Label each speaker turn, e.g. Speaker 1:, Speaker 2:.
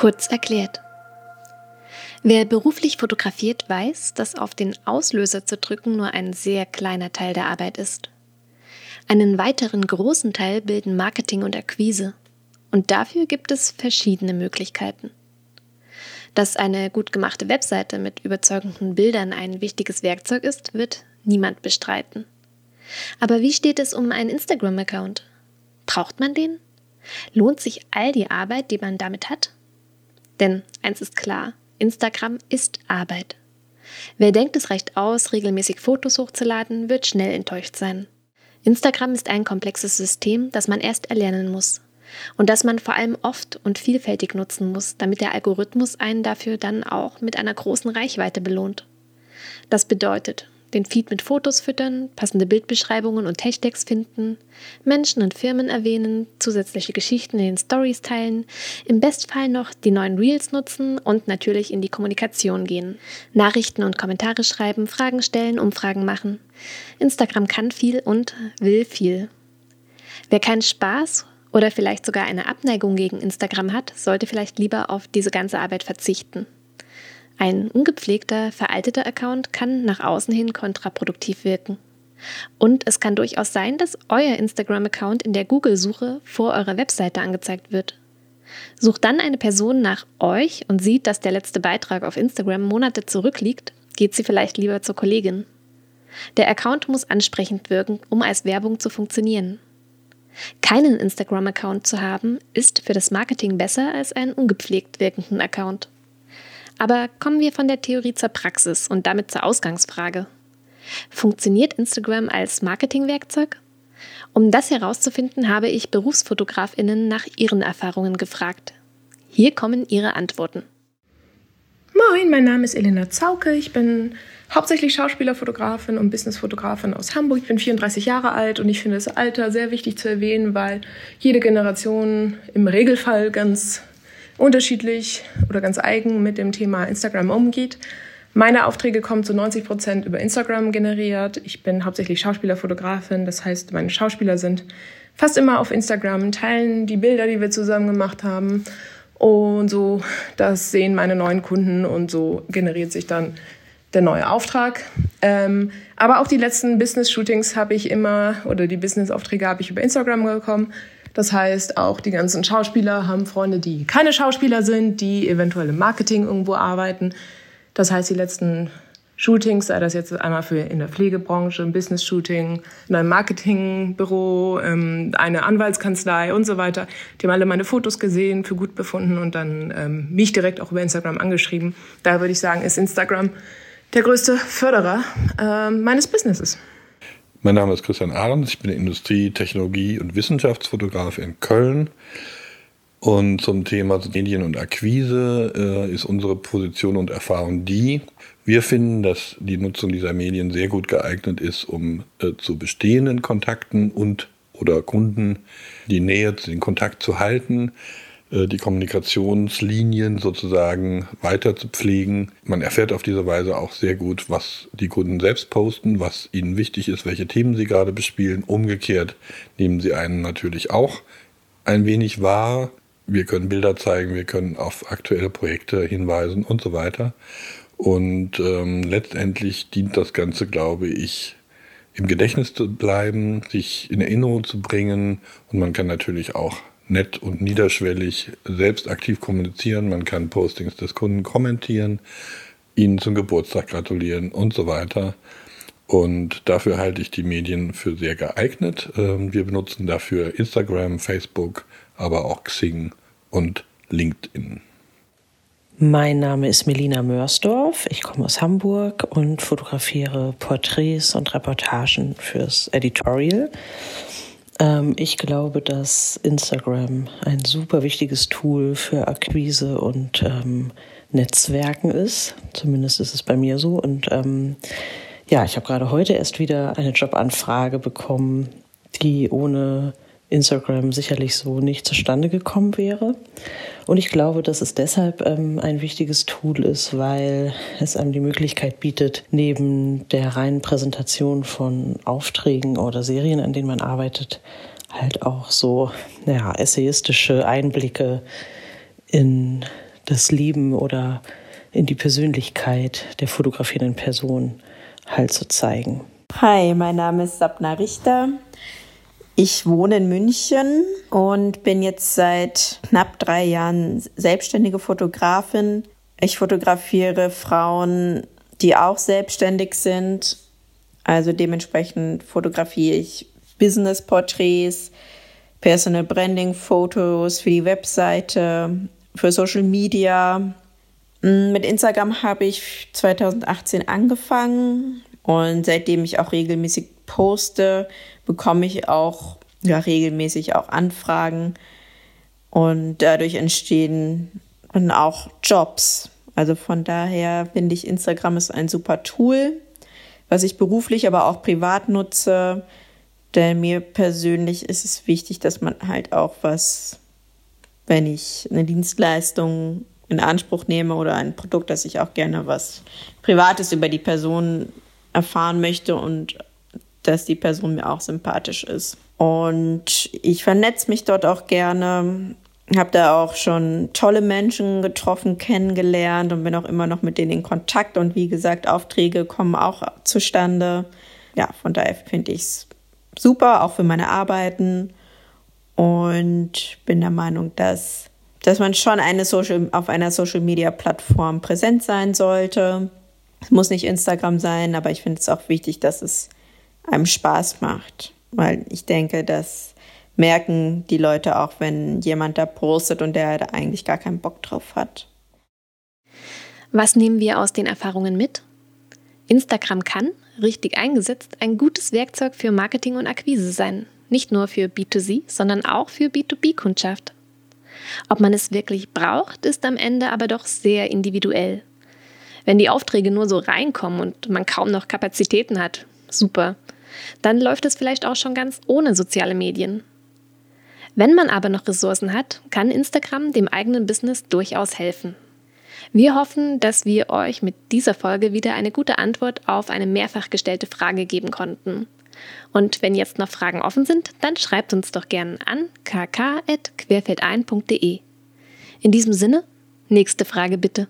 Speaker 1: Kurz erklärt. Wer beruflich fotografiert, weiß, dass auf den Auslöser zu drücken nur ein sehr kleiner Teil der Arbeit ist. Einen weiteren großen Teil bilden Marketing und Akquise. Und dafür gibt es verschiedene Möglichkeiten. Dass eine gut gemachte Webseite mit überzeugenden Bildern ein wichtiges Werkzeug ist, wird niemand bestreiten. Aber wie steht es um einen Instagram-Account? Braucht man den? Lohnt sich all die Arbeit, die man damit hat? Denn eins ist klar, Instagram ist Arbeit. Wer denkt, es reicht aus, regelmäßig Fotos hochzuladen, wird schnell enttäuscht sein. Instagram ist ein komplexes System, das man erst erlernen muss und das man vor allem oft und vielfältig nutzen muss, damit der Algorithmus einen dafür dann auch mit einer großen Reichweite belohnt. Das bedeutet, den Feed mit Fotos füttern, passende Bildbeschreibungen und Hashtags finden, Menschen und Firmen erwähnen, zusätzliche Geschichten in den Stories teilen, im Bestfall noch die neuen Reels nutzen und natürlich in die Kommunikation gehen. Nachrichten und Kommentare schreiben, Fragen stellen, Umfragen machen. Instagram kann viel und will viel. Wer keinen Spaß oder vielleicht sogar eine Abneigung gegen Instagram hat, sollte vielleicht lieber auf diese ganze Arbeit verzichten. Ein ungepflegter, veralteter Account kann nach außen hin kontraproduktiv wirken. Und es kann durchaus sein, dass euer Instagram-Account in der Google-Suche vor eurer Webseite angezeigt wird. Sucht dann eine Person nach euch und sieht, dass der letzte Beitrag auf Instagram Monate zurückliegt, geht sie vielleicht lieber zur Kollegin. Der Account muss ansprechend wirken, um als Werbung zu funktionieren. Keinen Instagram-Account zu haben, ist für das Marketing besser als einen ungepflegt wirkenden Account. Aber kommen wir von der Theorie zur Praxis und damit zur Ausgangsfrage. Funktioniert Instagram als Marketingwerkzeug? Um das herauszufinden, habe ich Berufsfotografinnen nach ihren Erfahrungen gefragt. Hier kommen ihre Antworten.
Speaker 2: Moin, mein Name ist Elena Zauke. Ich bin hauptsächlich Schauspielerfotografin und Businessfotografin aus Hamburg. Ich bin 34 Jahre alt und ich finde das Alter sehr wichtig zu erwähnen, weil jede Generation im Regelfall ganz unterschiedlich oder ganz eigen mit dem Thema Instagram umgeht. Meine Aufträge kommen zu 90 Prozent über Instagram generiert. Ich bin hauptsächlich Schauspielerfotografin, das heißt, meine Schauspieler sind fast immer auf Instagram, teilen die Bilder, die wir zusammen gemacht haben. Und so, das sehen meine neuen Kunden und so generiert sich dann der neue Auftrag. Ähm, aber auch die letzten Business-Shootings habe ich immer, oder die Business-Aufträge habe ich über Instagram bekommen. Das heißt, auch die ganzen Schauspieler haben Freunde, die keine Schauspieler sind, die eventuell im Marketing irgendwo arbeiten. Das heißt, die letzten Shootings, sei das jetzt einmal für in der Pflegebranche, ein Business-Shooting, in einem Marketingbüro, ähm, eine Anwaltskanzlei und so weiter. Die haben alle meine Fotos gesehen, für gut befunden und dann ähm, mich direkt auch über Instagram angeschrieben. Da würde ich sagen, ist Instagram der größte Förderer äh, meines Businesses.
Speaker 3: Mein Name ist Christian Ahrens, ich bin Industrie-, Technologie- und Wissenschaftsfotograf in Köln. Und zum Thema Medien und Akquise äh, ist unsere Position und Erfahrung die, wir finden, dass die Nutzung dieser Medien sehr gut geeignet ist, um äh, zu bestehenden Kontakten und oder Kunden die Nähe, den Kontakt zu halten, die Kommunikationslinien sozusagen weiter zu pflegen. Man erfährt auf diese Weise auch sehr gut, was die Kunden selbst posten, was ihnen wichtig ist, welche Themen sie gerade bespielen. Umgekehrt nehmen sie einen natürlich auch ein wenig wahr. Wir können Bilder zeigen, wir können auf aktuelle Projekte hinweisen und so weiter. Und ähm, letztendlich dient das Ganze, glaube ich, im Gedächtnis zu bleiben, sich in Erinnerung zu bringen. Und man kann natürlich auch nett und niederschwellig selbst aktiv kommunizieren. Man kann Postings des Kunden kommentieren, ihnen zum Geburtstag gratulieren und so weiter. Und dafür halte ich die Medien für sehr geeignet. Ähm, wir benutzen dafür Instagram, Facebook, aber auch Xing und LinkedIn.
Speaker 4: Mein Name ist Melina Mörsdorf. Ich komme aus Hamburg und fotografiere Porträts und Reportagen fürs Editorial. Ähm, ich glaube, dass Instagram ein super wichtiges Tool für Akquise und ähm, Netzwerken ist. Zumindest ist es bei mir so. Und ähm, ja, ich habe gerade heute erst wieder eine Jobanfrage bekommen, die ohne Instagram sicherlich so nicht zustande gekommen wäre. Und ich glaube, dass es deshalb ähm, ein wichtiges Tool ist, weil es einem die Möglichkeit bietet, neben der reinen Präsentation von Aufträgen oder Serien, an denen man arbeitet, halt auch so ja, essayistische Einblicke in das Leben oder in die Persönlichkeit der fotografierenden Person halt zu zeigen.
Speaker 5: Hi, mein Name ist Sabna Richter. Ich wohne in München und bin jetzt seit knapp drei Jahren selbstständige Fotografin. Ich fotografiere Frauen, die auch selbstständig sind. Also dementsprechend fotografiere ich Business-Porträts, Personal Branding-Fotos für die Webseite, für Social Media. Mm, mit Instagram habe ich 2018 angefangen und seitdem ich auch regelmäßig poste, bekomme ich auch ja, regelmäßig auch Anfragen und dadurch entstehen dann auch Jobs. Also von daher finde ich, Instagram ist ein super Tool, was ich beruflich, aber auch privat nutze. Denn mir persönlich ist es wichtig, dass man halt auch was, wenn ich eine Dienstleistung in Anspruch nehme oder ein Produkt, dass ich auch gerne was Privates über die Person erfahren möchte und dass die Person mir auch sympathisch ist. Und ich vernetze mich dort auch gerne, habe da auch schon tolle Menschen getroffen, kennengelernt und bin auch immer noch mit denen in Kontakt. Und wie gesagt, Aufträge kommen auch zustande. Ja, von daher finde ich es super, auch für meine Arbeiten. Und bin der Meinung, dass, dass man schon eine Social, auf einer Social-Media-Plattform präsent sein sollte. Es muss nicht Instagram sein, aber ich finde es auch wichtig, dass es einem Spaß macht. Weil ich denke, das merken die Leute auch, wenn jemand da postet und der da eigentlich gar keinen Bock drauf hat.
Speaker 1: Was nehmen wir aus den Erfahrungen mit? Instagram kann, richtig eingesetzt, ein gutes Werkzeug für Marketing und Akquise sein. Nicht nur für B2C, sondern auch für B2B-Kundschaft. Ob man es wirklich braucht, ist am Ende aber doch sehr individuell. Wenn die Aufträge nur so reinkommen und man kaum noch Kapazitäten hat, super. Dann läuft es vielleicht auch schon ganz ohne soziale Medien. Wenn man aber noch Ressourcen hat, kann Instagram dem eigenen Business durchaus helfen. Wir hoffen, dass wir euch mit dieser Folge wieder eine gute Antwort auf eine mehrfach gestellte Frage geben konnten. Und wenn jetzt noch Fragen offen sind, dann schreibt uns doch gerne an kk.querfeldein.de. In diesem Sinne, nächste Frage bitte.